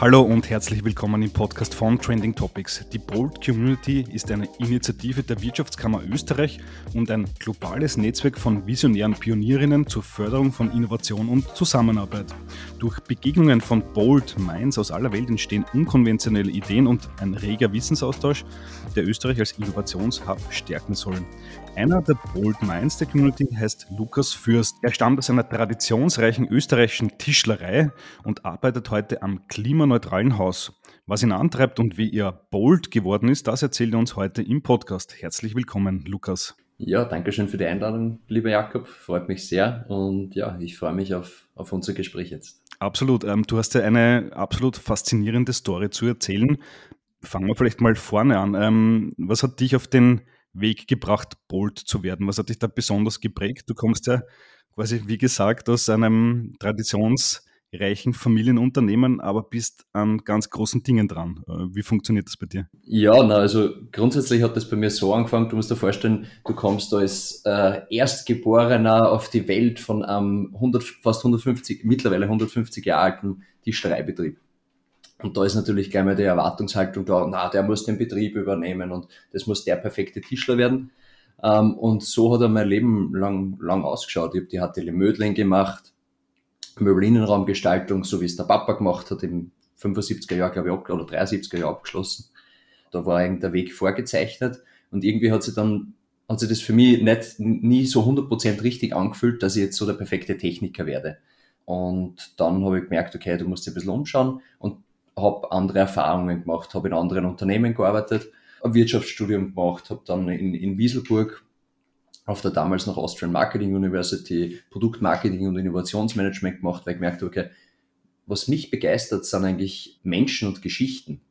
Hallo und herzlich willkommen im Podcast von Trending Topics. Die Bold Community ist eine Initiative der Wirtschaftskammer Österreich und ein globales Netzwerk von visionären Pionierinnen zur Förderung von Innovation und Zusammenarbeit. Durch Begegnungen von Bold Minds aus aller Welt entstehen unkonventionelle Ideen und ein reger Wissensaustausch, der Österreich als Innovationshub stärken soll. Einer der Bold Minds der Community heißt Lukas Fürst. Er stammt aus einer traditionsreichen österreichischen Tischlerei und arbeitet heute am klimaneutralen Haus. Was ihn antreibt und wie er bold geworden ist, das erzählt er uns heute im Podcast. Herzlich willkommen, Lukas. Ja, danke schön für die Einladung, lieber Jakob. Freut mich sehr und ja, ich freue mich auf, auf unser Gespräch jetzt. Absolut. Ähm, du hast ja eine absolut faszinierende Story zu erzählen. Fangen wir vielleicht mal vorne an. Ähm, was hat dich auf den Weg gebracht, bold zu werden? Was hat dich da besonders geprägt? Du kommst ja quasi, wie gesagt, aus einem traditionsreichen Familienunternehmen, aber bist an ganz großen Dingen dran. Äh, wie funktioniert das bei dir? Ja, na, also grundsätzlich hat das bei mir so angefangen. Du musst dir vorstellen, du kommst als äh, Erstgeborener auf die Welt von einem 100, fast 150, mittlerweile 150 Jahre alten Tischlereibetrieb. Und da ist natürlich gleich mal die Erwartungshaltung da, na, der muss den Betrieb übernehmen und das muss der perfekte Tischler werden. Ähm, und so hat er mein Leben lang, lang ausgeschaut. Ich habe die HTL Mödling gemacht, Möbelinnenraumgestaltung, so wie es der Papa gemacht hat, im 75er Jahr, glaube ich, oder 73er Jahr abgeschlossen. Da war eigentlich der Weg vorgezeichnet und irgendwie hat sich dann, hat sich das für mich nicht, nie so 100% richtig angefühlt, dass ich jetzt so der perfekte Techniker werde. Und dann habe ich gemerkt, okay, du musst dich ein bisschen umschauen und habe andere Erfahrungen gemacht, habe in anderen Unternehmen gearbeitet, ein Wirtschaftsstudium gemacht, habe dann in, in Wieselburg auf der damals noch Austrian Marketing University Produktmarketing und Innovationsmanagement gemacht, weil ich gemerkt habe, okay, was mich begeistert, sind eigentlich Menschen und Geschichten.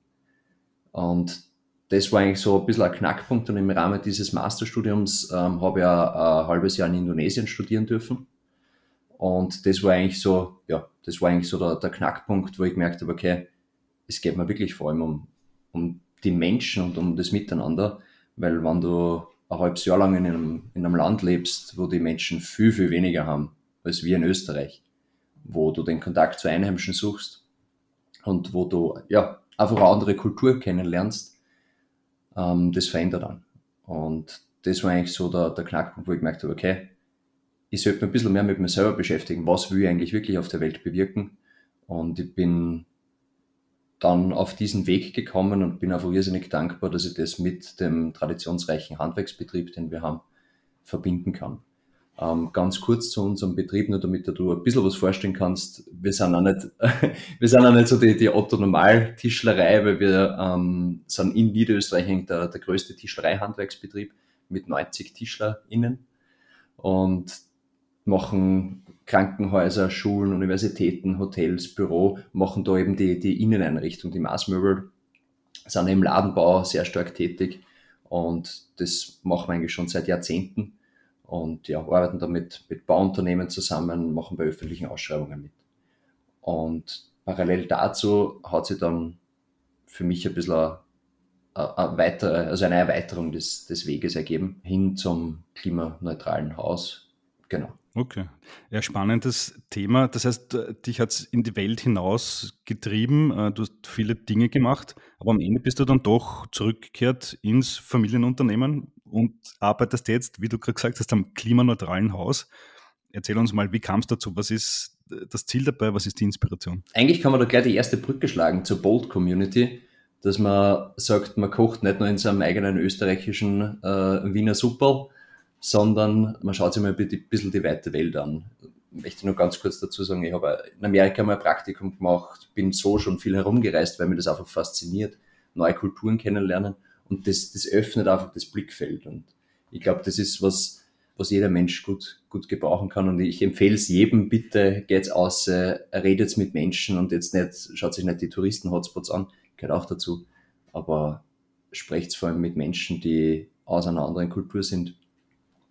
Und das war eigentlich so ein bisschen ein Knackpunkt und im Rahmen dieses Masterstudiums ähm, habe ich ja ein halbes Jahr in Indonesien studieren dürfen. Und das war eigentlich so, ja, das war eigentlich so der, der Knackpunkt, wo ich gemerkt habe, okay, es geht mir wirklich vor allem um, um die Menschen und um das Miteinander, weil wenn du ein halbes Jahr lang in einem, in einem Land lebst, wo die Menschen viel, viel weniger haben als wir in Österreich, wo du den Kontakt zu Einheimischen suchst und wo du ja einfach eine andere Kultur kennenlernst, ähm, das verändert dann. Und das war eigentlich so der, der Knackpunkt, wo ich gemerkt habe, okay, ich sollte mich ein bisschen mehr mit mir selber beschäftigen, was will ich eigentlich wirklich auf der Welt bewirken. Und ich bin dann auf diesen Weg gekommen und bin einfach irrsinnig dankbar, dass ich das mit dem traditionsreichen Handwerksbetrieb, den wir haben, verbinden kann. Ähm, ganz kurz zu unserem Betrieb, nur damit du ein bisschen was vorstellen kannst. Wir sind auch nicht, wir sind auch nicht so die, die Otto-Normal-Tischlerei, weil wir ähm, sind in Niederösterreich der, der größte Tischlerei-Handwerksbetrieb mit 90 TischlerInnen und machen Krankenhäuser, Schulen, Universitäten, Hotels, Büro machen da eben die, die Inneneinrichtung, die Maßmöbel, sind im Ladenbau sehr stark tätig und das machen wir eigentlich schon seit Jahrzehnten und ja, arbeiten damit mit Bauunternehmen zusammen, machen bei öffentlichen Ausschreibungen mit. Und parallel dazu hat sich dann für mich ein bisschen eine, weitere, also eine Erweiterung des, des Weges ergeben hin zum klimaneutralen Haus. Genau. Okay. Ja, spannendes Thema. Das heißt, äh, dich hat es in die Welt hinaus getrieben. Äh, du hast viele Dinge gemacht, aber am Ende bist du dann doch zurückgekehrt ins Familienunternehmen und arbeitest jetzt, wie du gerade gesagt hast, am klimaneutralen Haus. Erzähl uns mal, wie kam es dazu? Was ist äh, das Ziel dabei? Was ist die Inspiration? Eigentlich kann man da gleich die erste Brücke schlagen zur Bold Community, dass man sagt, man kocht nicht nur in seinem eigenen österreichischen äh, Wiener Suppel, sondern man schaut sich mal ein bisschen die weite Welt an. Ich möchte nur ganz kurz dazu sagen, ich habe in Amerika mal ein Praktikum gemacht, bin so schon viel herumgereist, weil mir das einfach fasziniert, neue Kulturen kennenlernen und das, das öffnet einfach das Blickfeld. Und ich glaube, das ist was, was jeder Mensch gut, gut gebrauchen kann. Und ich empfehle es jedem, bitte geht's aus, äh, redet mit Menschen und jetzt nicht, schaut sich nicht die Touristen-Hotspots an, gehört auch dazu, aber sprecht vor allem mit Menschen, die aus einer anderen Kultur sind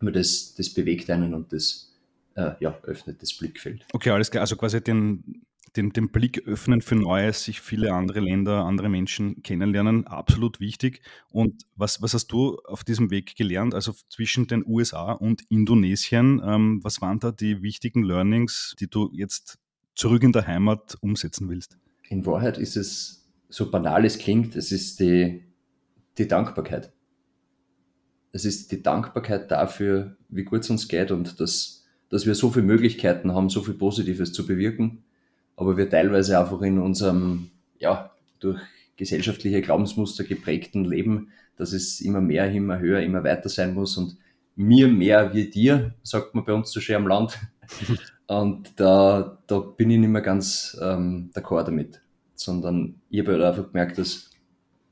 aber das, das bewegt einen und das äh, ja, öffnet das Blickfeld. Okay, alles klar. Also quasi den, den, den Blick öffnen für Neues, sich viele andere Länder, andere Menschen kennenlernen, absolut wichtig. Und was, was hast du auf diesem Weg gelernt, also zwischen den USA und Indonesien? Ähm, was waren da die wichtigen Learnings, die du jetzt zurück in der Heimat umsetzen willst? in Wahrheit ist es, so banal es klingt, es ist die, die Dankbarkeit. Es ist die Dankbarkeit dafür, wie gut es uns geht und dass, dass wir so viele Möglichkeiten haben, so viel Positives zu bewirken, aber wir teilweise einfach in unserem, ja, durch gesellschaftliche Glaubensmuster geprägten Leben, dass es immer mehr, immer höher, immer weiter sein muss und mir mehr wie dir, sagt man bei uns so schön am Land. Und da, da bin ich nicht mehr ganz ähm, d'accord damit, sondern ich habe halt einfach gemerkt, dass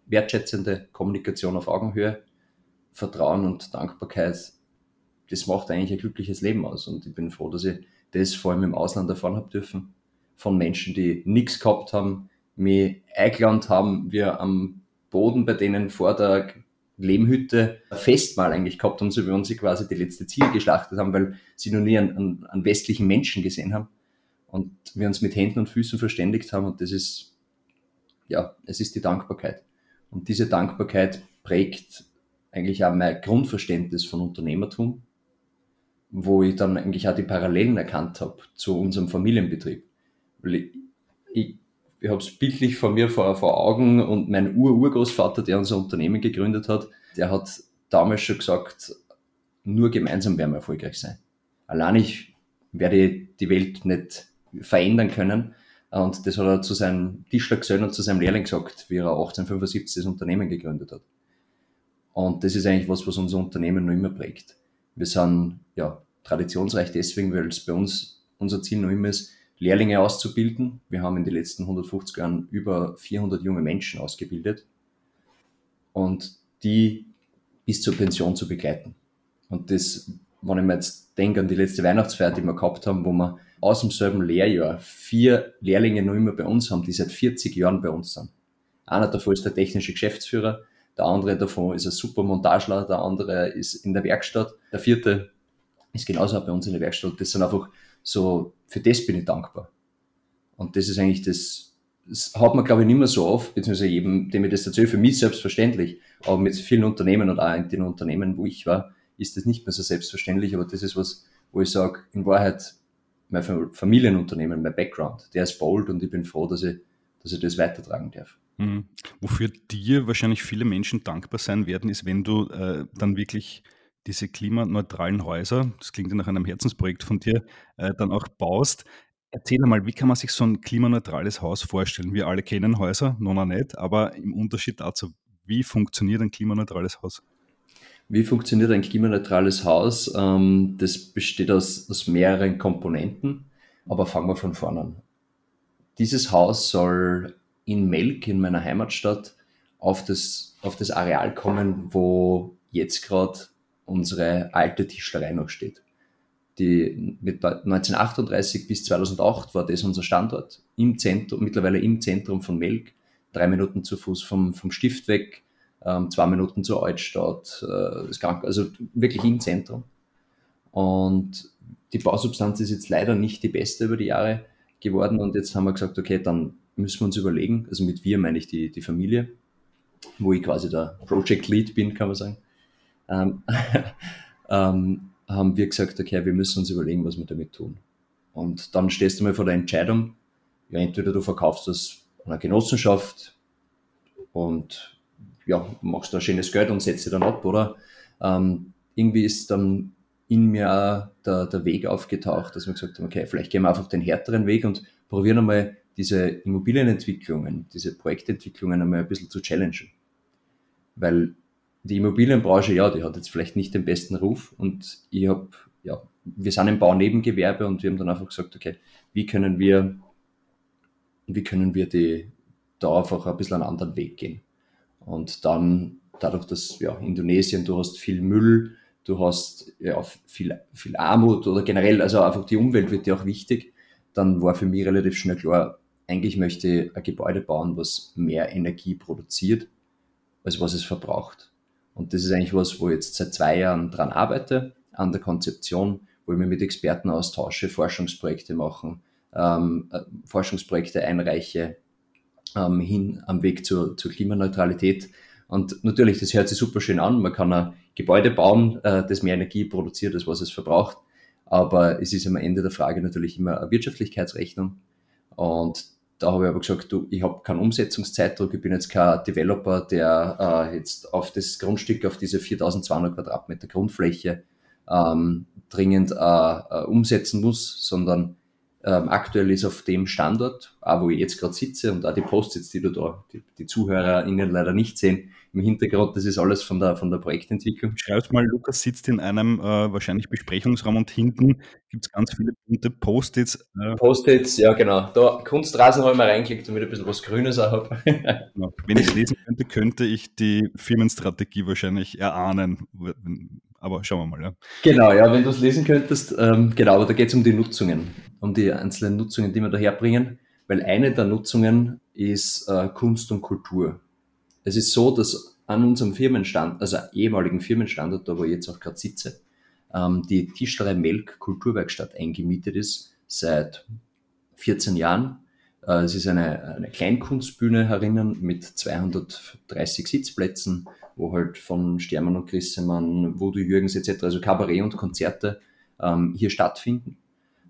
wertschätzende Kommunikation auf Augenhöhe, Vertrauen und Dankbarkeit, das macht eigentlich ein glückliches Leben aus. Und ich bin froh, dass ich das vor allem im Ausland erfahren habe dürfen. Von Menschen, die nichts gehabt haben, mich eingeladen haben, wir am Boden bei denen vor der Lehmhütte Festmahl eigentlich gehabt haben, so wie uns sie quasi die letzte Ziel geschlachtet haben, weil sie noch nie einen, einen westlichen Menschen gesehen haben. Und wir uns mit Händen und Füßen verständigt haben und das ist, ja, es ist die Dankbarkeit. Und diese Dankbarkeit prägt eigentlich auch mein Grundverständnis von Unternehmertum, wo ich dann eigentlich auch die Parallelen erkannt habe zu unserem Familienbetrieb. Weil ich, ich ich habe es bildlich vor mir vor, vor Augen und mein Ur-Urgroßvater, der unser Unternehmen gegründet hat, der hat damals schon gesagt, nur gemeinsam werden wir erfolgreich sein. Allein ich werde die Welt nicht verändern können. Und das hat er zu seinem Tischlergesellen und zu seinem Lehrling gesagt, wie er 1875 das Unternehmen gegründet hat. Und das ist eigentlich was, was unser Unternehmen noch immer prägt. Wir sind ja traditionsreich deswegen, weil es bei uns unser Ziel noch immer ist, Lehrlinge auszubilden. Wir haben in den letzten 150 Jahren über 400 junge Menschen ausgebildet und die bis zur Pension zu begleiten. Und das, wenn ich mir jetzt denke an die letzte Weihnachtsfeier, die wir gehabt haben, wo wir aus dem selben Lehrjahr vier Lehrlinge noch immer bei uns haben, die seit 40 Jahren bei uns sind. Einer davon ist der technische Geschäftsführer, der andere davon ist ein super Montageler, der andere ist in der Werkstatt, der vierte ist genauso bei uns in der Werkstatt. Das sind einfach so, für das bin ich dankbar. Und das ist eigentlich das, das hat man, glaube ich, nicht mehr so oft, beziehungsweise jedem, dem ich das erzähle, für mich selbstverständlich. Aber mit vielen Unternehmen und auch in den Unternehmen, wo ich war, ist das nicht mehr so selbstverständlich. Aber das ist was, wo ich sage, in Wahrheit, mein Familienunternehmen, mein Background, der ist bold und ich bin froh, dass ich, dass ich das weitertragen darf. Mhm. Wofür dir wahrscheinlich viele Menschen dankbar sein werden, ist, wenn du äh, dann wirklich diese klimaneutralen Häuser, das klingt ja nach einem Herzensprojekt von dir, äh, dann auch baust. Erzähl mal, wie kann man sich so ein klimaneutrales Haus vorstellen? Wir alle kennen Häuser, noch nicht, aber im Unterschied dazu, wie funktioniert ein klimaneutrales Haus? Wie funktioniert ein klimaneutrales Haus? Ähm, das besteht aus, aus mehreren Komponenten, aber fangen wir von vorne an. Dieses Haus soll in Melk, in meiner Heimatstadt, auf das, auf das Areal kommen, wo jetzt gerade unsere alte Tischlerei noch steht. Die, mit 1938 bis 2008 war das unser Standort im Zentrum, mittlerweile im Zentrum von Melk, drei Minuten zu Fuß vom, vom Stift weg, ähm, zwei Minuten zur Altstadt, äh, also wirklich im Zentrum. Und die Bausubstanz ist jetzt leider nicht die beste über die Jahre geworden und jetzt haben wir gesagt, okay, dann müssen wir uns überlegen, also mit wir meine ich die, die Familie, wo ich quasi der Project Lead bin, kann man sagen, ähm, ähm, haben wir gesagt, okay, wir müssen uns überlegen, was wir damit tun. Und dann stehst du mal vor der Entscheidung, ja, entweder du verkaufst das an eine Genossenschaft und ja, machst da schönes Geld und setzt sie dann ab, oder? Ähm, irgendwie ist dann in mir auch der, der Weg aufgetaucht, dass wir gesagt haben, okay, vielleicht gehen wir einfach den härteren Weg und probieren einmal diese Immobilienentwicklungen, diese Projektentwicklungen einmal ein bisschen zu challengen. Weil die Immobilienbranche, ja, die hat jetzt vielleicht nicht den besten Ruf und ich habe, ja, wir sind im Baunebengewerbe und wir haben dann einfach gesagt, okay, wie können wir, wie können wir die, da einfach ein bisschen einen anderen Weg gehen. Und dann, dadurch, dass, ja, Indonesien, du hast viel Müll, du hast ja viel, viel Armut oder generell, also einfach die Umwelt wird dir auch wichtig, dann war für mich relativ schnell klar, eigentlich möchte ich ein Gebäude bauen, was mehr Energie produziert, als was es verbraucht. Und das ist eigentlich was, wo ich jetzt seit zwei Jahren dran arbeite, an der Konzeption, wo ich mich mit Experten austausche, Forschungsprojekte machen, ähm, äh, Forschungsprojekte einreiche, ähm, hin am Weg zur, zur Klimaneutralität. Und natürlich, das hört sich super schön an. Man kann ein Gebäude bauen, äh, das mehr Energie produziert, als was es verbraucht. Aber es ist am Ende der Frage natürlich immer eine Wirtschaftlichkeitsrechnung. Und da habe ich aber gesagt, du, ich habe keinen Umsetzungszeitdruck, ich bin jetzt kein Developer, der äh, jetzt auf das Grundstück, auf diese 4200 Quadratmeter Grundfläche ähm, dringend äh, äh, umsetzen muss, sondern ähm, aktuell ist auf dem Standort, auch wo ich jetzt gerade sitze und auch die Post-its, die du da, die, die ZuhörerInnen leider nicht sehen, im Hintergrund, das ist alles von der, von der Projektentwicklung. Schreib's mal, Lukas sitzt in einem äh, wahrscheinlich Besprechungsraum und hinten gibt es ganz viele bunte Post-its. Äh. Post-its, ja genau. Da Kunstrasen habe ich mal reingeklickt, damit ich ein bisschen was Grünes auch habe. genau. Wenn ich es lesen könnte, könnte ich die Firmenstrategie wahrscheinlich erahnen. Aber schauen wir mal. Ja. Genau, ja, wenn du es lesen könntest, ähm, genau, aber da geht es um die Nutzungen, um die einzelnen Nutzungen, die wir da herbringen, weil eine der Nutzungen ist äh, Kunst und Kultur. Es ist so, dass an unserem Firmenstand, also ehemaligen Firmenstandort, da wo ich jetzt auch gerade sitze, ähm, die Tischlerei Melk Kulturwerkstatt eingemietet ist seit 14 Jahren. Äh, es ist eine, eine Kleinkunstbühne herinnen mit 230 Sitzplätzen, wo halt von Stermann und Grissemann, Voodoo Jürgens etc., also Kabarett und Konzerte ähm, hier stattfinden.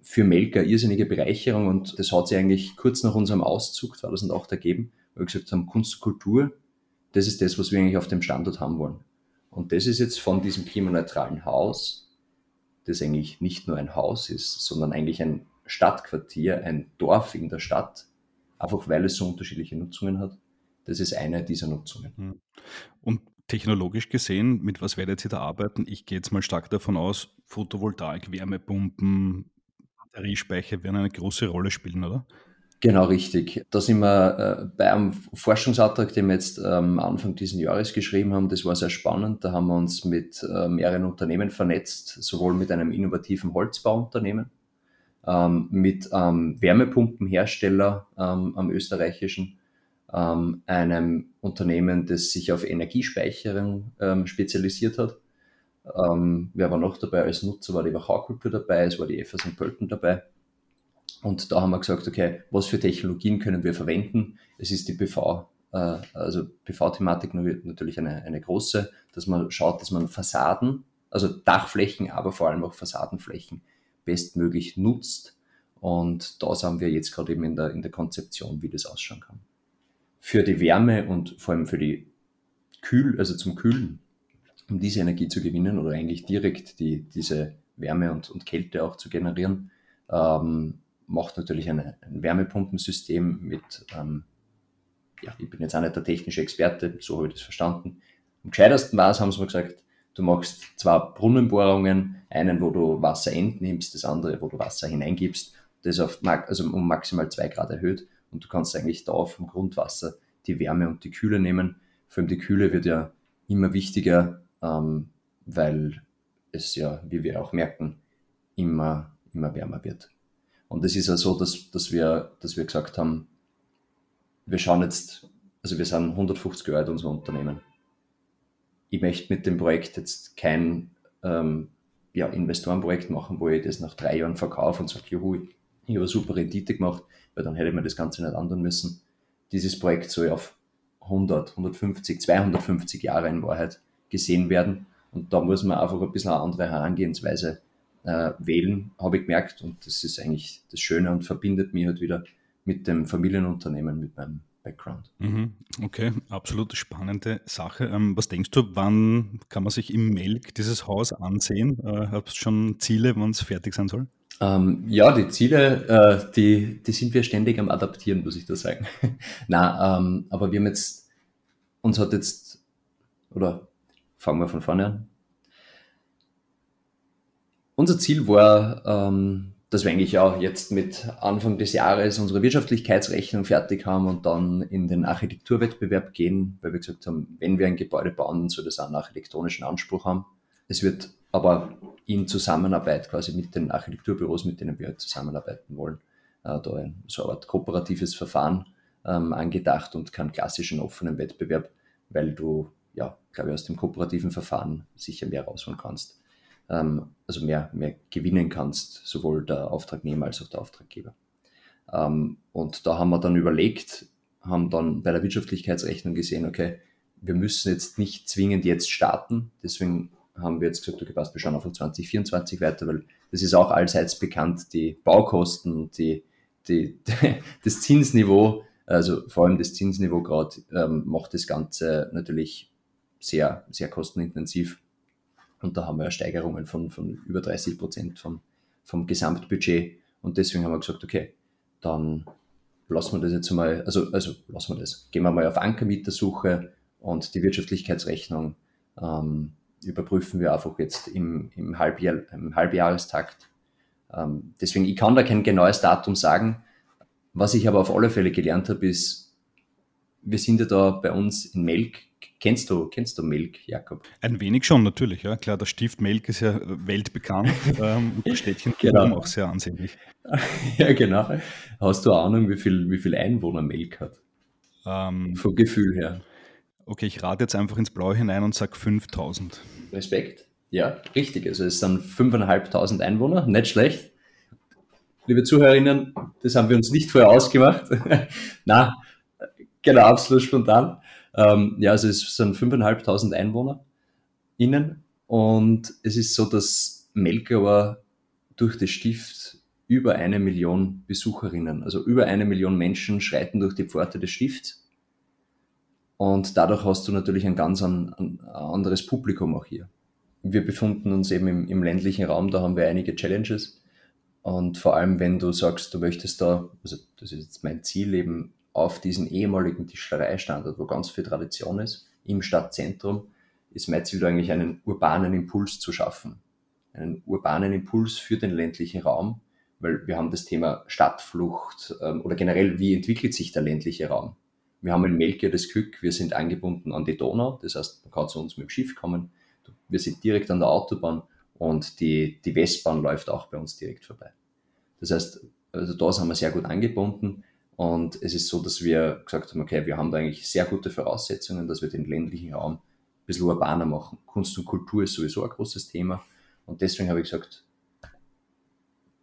Für Melk eine irrsinnige Bereicherung und das hat sich eigentlich kurz nach unserem Auszug 2008 ergeben, weil wir gesagt haben, Kunst Kultur, das ist das, was wir eigentlich auf dem Standort haben wollen. Und das ist jetzt von diesem klimaneutralen Haus, das eigentlich nicht nur ein Haus ist, sondern eigentlich ein Stadtquartier, ein Dorf in der Stadt, einfach weil es so unterschiedliche Nutzungen hat. Das ist eine dieser Nutzungen. Hm. Und technologisch gesehen, mit was werdet ihr da arbeiten? Ich gehe jetzt mal stark davon aus, Photovoltaik, Wärmepumpen, Batteriespeicher werden eine große Rolle spielen, oder? Genau, richtig. Da sind wir äh, bei einem Forschungsantrag, den wir jetzt ähm, Anfang dieses Jahres geschrieben haben. Das war sehr spannend. Da haben wir uns mit äh, mehreren Unternehmen vernetzt, sowohl mit einem innovativen Holzbauunternehmen, ähm, mit ähm, Wärmepumpenhersteller am österreichischen, ähm, einem Unternehmen, das sich auf Energiespeicherung ähm, spezialisiert hat. Wer war noch dabei als Nutzer? War die Wachaukultur dabei, es war die FA St. Pölten dabei. Und da haben wir gesagt, okay, was für Technologien können wir verwenden? Es ist die PV, äh, also PV-Thematik natürlich eine, eine große, dass man schaut, dass man Fassaden, also Dachflächen, aber vor allem auch Fassadenflächen bestmöglich nutzt. Und da sind wir jetzt gerade eben in der, in der Konzeption, wie das ausschauen kann für die Wärme und vor allem für die Kühl, also zum Kühlen, um diese Energie zu gewinnen oder eigentlich direkt die, diese Wärme und, und Kälte auch zu generieren, ähm, macht natürlich eine, ein Wärmepumpensystem mit, ähm, ja, ich bin jetzt auch nicht der technische Experte, so habe ich das verstanden. Am gescheitersten war es, haben sie mir gesagt, du machst zwei Brunnenbohrungen, einen, wo du Wasser entnimmst, das andere, wo du Wasser hineingibst, das auf, also um maximal zwei Grad erhöht und du kannst eigentlich da vom Grundwasser die Wärme und die Kühle nehmen. Vor allem die Kühle wird ja immer wichtiger, ähm, weil es ja, wie wir auch merken, immer, immer wärmer wird. Und es ist ja so, dass, dass, wir, dass wir gesagt haben, wir schauen jetzt, also wir sind 150 Jahre alt, unser Unternehmen. Ich möchte mit dem Projekt jetzt kein ähm, ja, Investorenprojekt machen, wo ich das nach drei Jahren verkaufe und sage, juhu, ich habe super Rendite gemacht weil dann hätte man das Ganze nicht ändern müssen. Dieses Projekt soll auf 100, 150, 250 Jahre in Wahrheit gesehen werden. Und da muss man einfach ein bisschen eine andere Herangehensweise äh, wählen, habe ich gemerkt. Und das ist eigentlich das Schöne und verbindet mich halt wieder mit dem Familienunternehmen, mit meinem Background. Mhm. Okay, absolut spannende Sache. Ähm, was denkst du, wann kann man sich im Melk dieses Haus ansehen? Äh, Hast du schon Ziele, wann es fertig sein soll? Ähm, ja, die Ziele, äh, die, die sind wir ständig am Adaptieren, muss ich da sagen. Na, ähm, aber wir haben jetzt, uns hat jetzt, oder fangen wir von vorne an. Unser Ziel war, ähm, dass wir eigentlich auch jetzt mit Anfang des Jahres unsere Wirtschaftlichkeitsrechnung fertig haben und dann in den Architekturwettbewerb gehen, weil wir gesagt haben, wenn wir ein Gebäude bauen, dann soll das einen architektonischen Anspruch haben. Es wird aber in Zusammenarbeit quasi mit den Architekturbüros, mit denen wir zusammenarbeiten wollen, äh, da ein, so eine Art kooperatives Verfahren ähm, angedacht und keinen klassischen offenen Wettbewerb, weil du, ja, glaube ich, aus dem kooperativen Verfahren sicher mehr rausholen kannst. Ähm, also mehr, mehr gewinnen kannst, sowohl der Auftragnehmer als auch der Auftraggeber. Ähm, und da haben wir dann überlegt, haben dann bei der Wirtschaftlichkeitsrechnung gesehen, okay, wir müssen jetzt nicht zwingend jetzt starten, deswegen haben wir jetzt gesagt, okay, passt, wir schauen auf 2024 weiter, weil das ist auch allseits bekannt, die Baukosten und die die, das Zinsniveau, also vor allem das Zinsniveau gerade, ähm, macht das Ganze natürlich sehr, sehr kostenintensiv. Und da haben wir Steigerungen von, von über 30 Prozent vom, vom Gesamtbudget. Und deswegen haben wir gesagt, okay, dann lassen wir das jetzt mal, also, also lassen wir das. Gehen wir mal auf Ankermietersuche und die Wirtschaftlichkeitsrechnung ähm, überprüfen wir einfach jetzt im, im, Halbjahr, im Halbjahrestakt. Ähm, deswegen, ich kann da kein genaues Datum sagen. Was ich aber auf alle Fälle gelernt habe, ist, wir sind ja da bei uns in Melk. Kennst du, kennst du Melk, Jakob? Ein wenig schon, natürlich, ja. Klar, der Stift Melk ist ja weltbekannt ähm, und das Städtchen genau. auch sehr ansehnlich. ja, genau. Hast du Ahnung, wie viel, wie viel Einwohner Melk hat? Ähm, Vom Gefühl her. Okay, ich rate jetzt einfach ins Blaue hinein und sage 5000. Respekt. Ja, richtig. Also es sind 5.500 Einwohner, nicht schlecht. Liebe Zuhörerinnen, das haben wir uns nicht vorher ausgemacht. Na, genau, absolut spontan. Ähm, ja, also es sind 5.500 Einwohner innen und es ist so, dass Melkauer durch das Stift über eine Million Besucherinnen, also über eine Million Menschen schreiten durch die Pforte des Stifts und dadurch hast du natürlich ein ganz an, ein anderes Publikum auch hier. Wir befinden uns eben im, im ländlichen Raum, da haben wir einige Challenges. Und vor allem, wenn du sagst, du möchtest da, also das ist jetzt mein Ziel, eben auf diesen ehemaligen Tischlereistandard, wo ganz viel Tradition ist, im Stadtzentrum, ist mein Ziel eigentlich einen urbanen Impuls zu schaffen. Einen urbanen Impuls für den ländlichen Raum, weil wir haben das Thema Stadtflucht ähm, oder generell, wie entwickelt sich der ländliche Raum? Wir haben in Melke das Glück, wir sind angebunden an die Donau, das heißt, man kann zu uns mit dem Schiff kommen. Wir sind direkt an der Autobahn und die, die Westbahn läuft auch bei uns direkt vorbei. Das heißt, also da sind wir sehr gut angebunden und es ist so, dass wir gesagt haben, okay, wir haben da eigentlich sehr gute Voraussetzungen, dass wir den ländlichen Raum ein bisschen urbaner machen. Kunst und Kultur ist sowieso ein großes Thema und deswegen habe ich gesagt,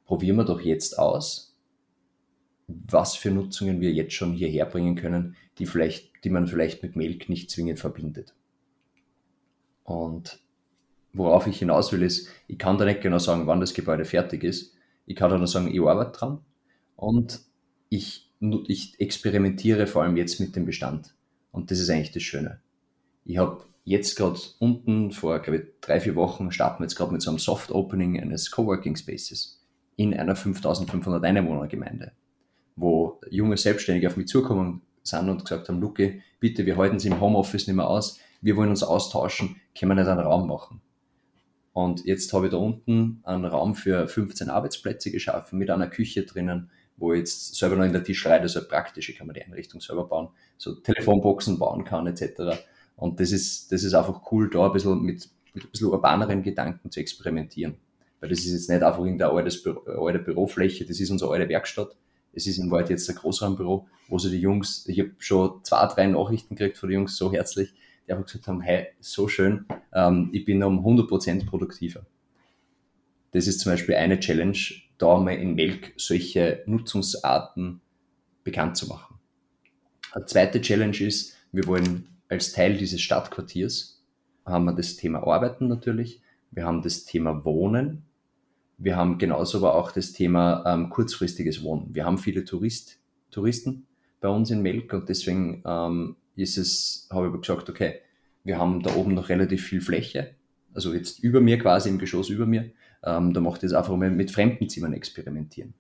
probieren wir doch jetzt aus, was für Nutzungen wir jetzt schon hierher bringen können, die, vielleicht, die man vielleicht mit Melk nicht zwingend verbindet. Und worauf ich hinaus will, ist, ich kann da nicht genau sagen, wann das Gebäude fertig ist. Ich kann da nur sagen, ich arbeite dran und ich, ich experimentiere vor allem jetzt mit dem Bestand. Und das ist eigentlich das Schöne. Ich habe jetzt gerade unten vor, glaube ich, drei, vier Wochen starten wir jetzt gerade mit so einem Soft Opening eines Coworking Spaces in einer 5500 Einwohner Gemeinde wo junge Selbstständige auf mich zukommen sind und gesagt haben, Luke, bitte, wir halten es im Homeoffice nicht mehr aus, wir wollen uns austauschen, können wir nicht einen Raum machen? Und jetzt habe ich da unten einen Raum für 15 Arbeitsplätze geschaffen mit einer Küche drinnen, wo ich jetzt selber noch in der Tischlerei, das ist praktisch, ich kann mir die Einrichtung selber bauen, so Telefonboxen bauen kann etc. Und das ist, das ist einfach cool, da ein bisschen mit, mit ein bisschen urbaneren Gedanken zu experimentieren. Weil das ist jetzt nicht einfach irgendeine alte, alte Bürofläche, das ist unsere alte Werkstatt, es ist in Wahrheit jetzt ein Großraumbüro, wo sie die Jungs, ich habe schon zwei, drei Nachrichten gekriegt von den Jungs, so herzlich, die einfach gesagt haben, hey, so schön, ähm, ich bin um 100% produktiver. Das ist zum Beispiel eine Challenge, da mal in Melk solche Nutzungsarten bekannt zu machen. Eine zweite Challenge ist, wir wollen als Teil dieses Stadtquartiers haben wir das Thema Arbeiten natürlich, wir haben das Thema Wohnen, wir haben genauso aber auch das Thema ähm, kurzfristiges Wohnen. Wir haben viele Tourist, Touristen bei uns in Melk und deswegen ähm, ist es, habe ich gesagt, okay, wir haben da oben noch relativ viel Fläche, also jetzt über mir quasi im Geschoss über mir. Ähm, da macht es einfach mal mit Fremdenzimmern experimentieren.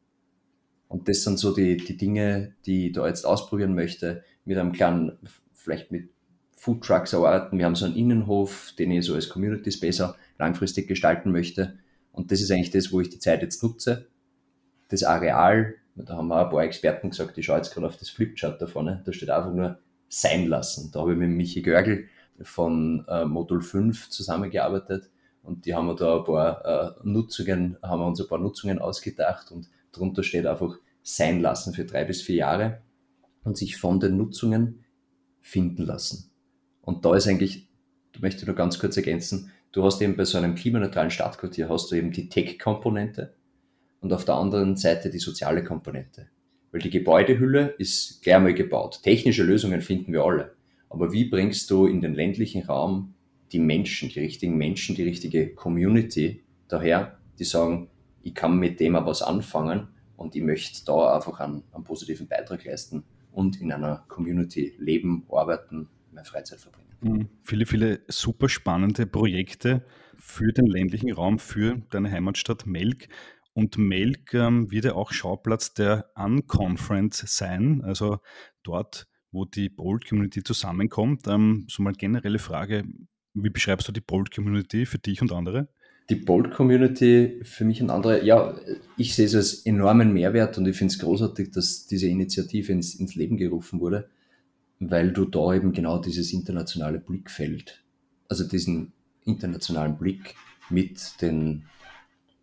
Und das sind so die, die Dinge, die ich da jetzt ausprobieren möchte, mit einem kleinen, vielleicht mit Food Trucks arbeiten. Wir haben so einen Innenhof, den ich so als Community Spacer langfristig gestalten möchte und das ist eigentlich das, wo ich die Zeit jetzt nutze. Das Areal, da haben wir ein paar Experten gesagt, ich schaue jetzt gerade auf das Flipchart da vorne, da steht einfach nur sein lassen. Da habe ich mit Michi Görgel von äh, Modul 5 zusammengearbeitet und die haben wir da ein paar äh, Nutzungen, haben wir uns ein paar Nutzungen ausgedacht und drunter steht einfach sein lassen für drei bis vier Jahre und sich von den Nutzungen finden lassen. Und da ist eigentlich, du möchte nur ganz kurz ergänzen, du hast eben bei so einem klimaneutralen Stadtquartier hast du eben die Tech-Komponente und auf der anderen Seite die soziale Komponente. Weil die Gebäudehülle ist gleich mal gebaut. Technische Lösungen finden wir alle. Aber wie bringst du in den ländlichen Raum die Menschen, die richtigen Menschen, die richtige Community daher, die sagen, ich kann mit dem auch was anfangen Und ich möchte da einfach einen, einen positiven Beitrag leisten und in einer Community leben, arbeiten, meine Freizeit verbringen. Mhm. Viele, viele super spannende Projekte für den ländlichen Raum, für deine Heimatstadt Melk. Und Melk ähm, wird ja auch Schauplatz der Unconference sein, also dort, wo die Bold Community zusammenkommt. Ähm, so mal generelle Frage, wie beschreibst du die Bold Community für dich und andere? Die Bold Community für mich und andere, ja, ich sehe es als enormen Mehrwert und ich finde es großartig, dass diese Initiative ins, ins Leben gerufen wurde, weil du da eben genau dieses internationale Blickfeld, also diesen internationalen Blick mit den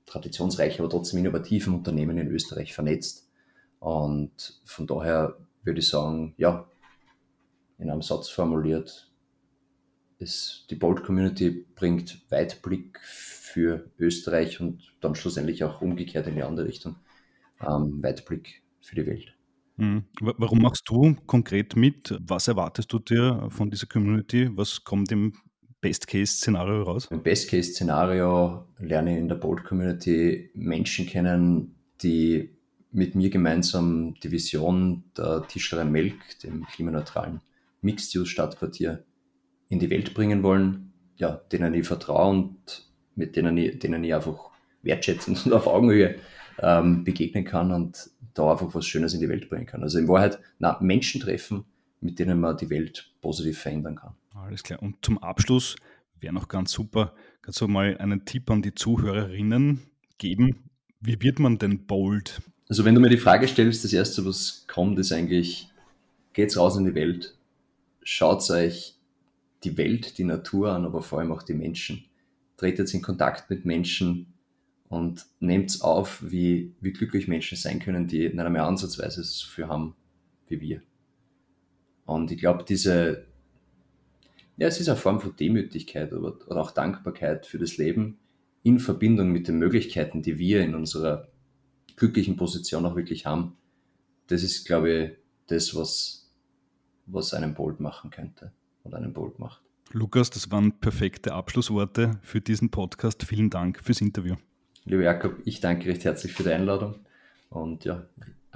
traditionsreichen, aber trotzdem innovativen Unternehmen in Österreich vernetzt. Und von daher würde ich sagen, ja, in einem Satz formuliert, ist die Bold Community bringt Weitblick für Österreich und dann schlussendlich auch umgekehrt in die andere Richtung. Ähm, Weitblick für die Welt. Mhm. Warum machst du konkret mit? Was erwartest du dir von dieser Community? Was kommt im Best-Case-Szenario raus? Im Best-Case-Szenario lerne ich in der Bold Community Menschen kennen, die mit mir gemeinsam die Vision der Tischlerei Melk, dem klimaneutralen Mixed-Use-Stadtquartier, in die Welt bringen wollen, ja, denen ich vertraue und mit denen ich, denen ich einfach wertschätzend und auf Augenhöhe ähm, begegnen kann und da einfach was Schönes in die Welt bringen kann. Also in Wahrheit na, Menschen treffen, mit denen man die Welt positiv verändern kann. Alles klar. Und zum Abschluss wäre noch ganz super, kannst du mal einen Tipp an die Zuhörerinnen geben? Wie wird man denn bold? Also wenn du mir die Frage stellst, das Erste, was kommt, ist eigentlich, geht's raus in die Welt, schaut euch die Welt, die Natur an, aber vor allem auch die Menschen. Tretet in Kontakt mit Menschen und nehmt auf, wie, wie glücklich Menschen sein können, die nicht einmal ansatzweise so viel haben wie wir. Und ich glaube, diese, ja, es ist eine Form von Demütigkeit oder, oder auch Dankbarkeit für das Leben in Verbindung mit den Möglichkeiten, die wir in unserer glücklichen Position auch wirklich haben. Das ist, glaube ich, das, was, was einen bold machen könnte und einen bold macht. Lukas, das waren perfekte Abschlussworte für diesen Podcast. Vielen Dank fürs Interview. Lieber Jakob, ich danke recht herzlich für die Einladung und ja,